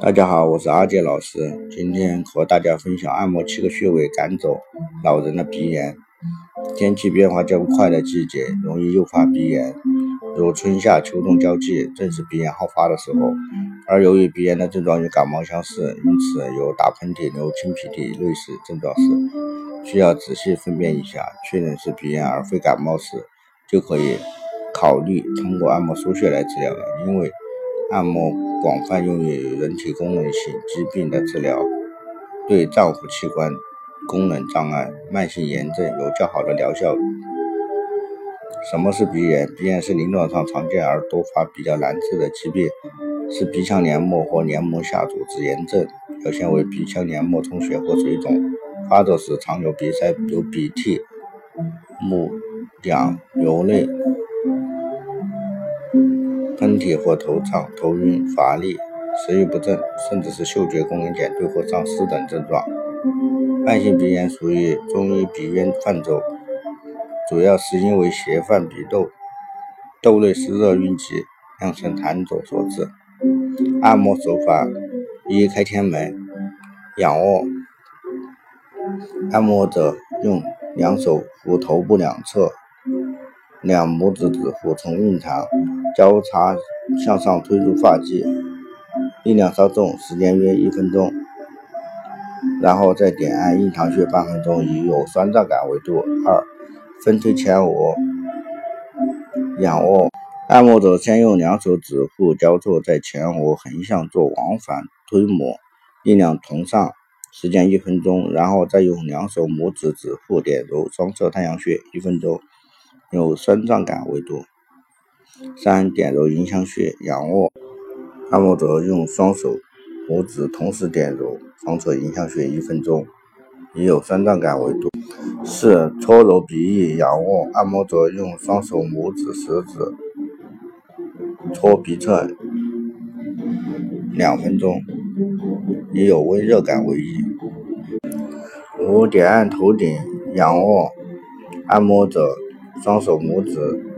大家好，我是阿杰老师，今天和大家分享按摩七个穴位赶走老人的鼻炎。天气变化较快的季节，容易诱发鼻炎，如春夏秋冬交际，正是鼻炎好发的时候。而由于鼻炎的症状与感冒相似，因此有打喷嚏、流清鼻涕类似症状时，需要仔细分辨一下，确认是鼻炎而非感冒时，就可以考虑通过按摩腧穴来治疗了。因为按摩广泛用于人体功能性疾病的治疗，对脏腑器官功能障碍、慢性炎症有较好的疗效。什么是鼻炎？鼻炎是临床上常见而多发、比较难治的疾病，是鼻腔黏膜或黏膜下组织炎症，表现为鼻腔黏膜充血或水肿，发作时常有鼻塞、流鼻涕、目痒、流泪。体或头胀、头晕、乏力、食欲不振，甚至是嗅觉功能减退或丧失等症状。慢性鼻炎属于中医鼻炎范畴，主要是因为邪犯鼻窦窦内湿热蕴积，酿成痰浊所致。按摩手法：一、开天门，仰卧，按摩者用两手扶头部两侧。两拇指指腹从印堂交叉向上推入发际，力量稍重，时间约一分钟，然后再点按印堂穴半分钟，以有酸胀感为度。二，分推前额，仰卧，按摩者先用两手指腹交错在前额横向做往返推摩，力量同上，时间一分钟，然后再用两手拇指指腹点揉双侧太阳穴一分钟。有酸胀感为度。三、点揉迎香穴，仰卧，按摩者用双手拇指同时点揉双侧迎香穴一分钟，以有酸胀感为度。四、搓揉鼻翼，仰卧，按摩者用双手拇指、食指搓鼻侧两分钟，以有温热感为宜。五、点按头顶，仰卧，按摩者。双手拇指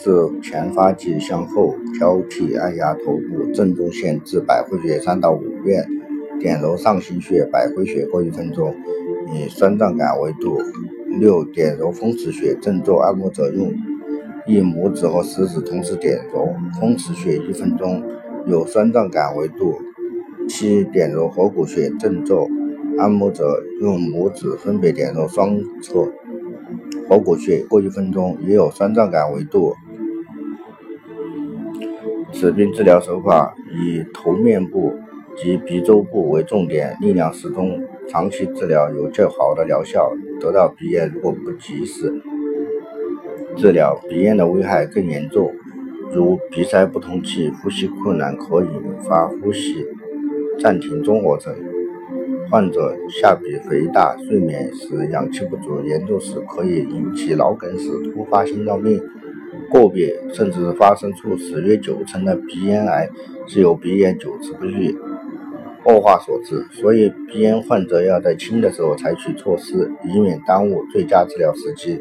自前发际向后交替按压头部正中线至百会穴三到五遍，点揉上行穴、百会穴各一分钟，以酸胀感为度。六、点揉风池穴，正坐按摩者用一拇指和食指同时点揉风池穴一分钟，有酸胀感为度。七、点揉合谷穴，正坐按摩者用拇指分别点揉双侧。合谷穴各一分钟，也有酸胀感为度。此病治疗手法以头面部及鼻周部为重点，力量适中，长期治疗有较好的疗效。得到鼻炎如果不及时治疗，鼻炎的危害更严重，如鼻塞不通气、呼吸困难，可引发呼吸暂停综合症。患者下鼻肥大，睡眠时氧气不足，严重时可以引起脑梗死、突发心脏病，个别甚至发生猝死。约九成的鼻咽癌是由鼻炎久治不愈恶化所致，所以鼻炎患者要在轻的时候采取措施，以免耽误最佳治疗时机。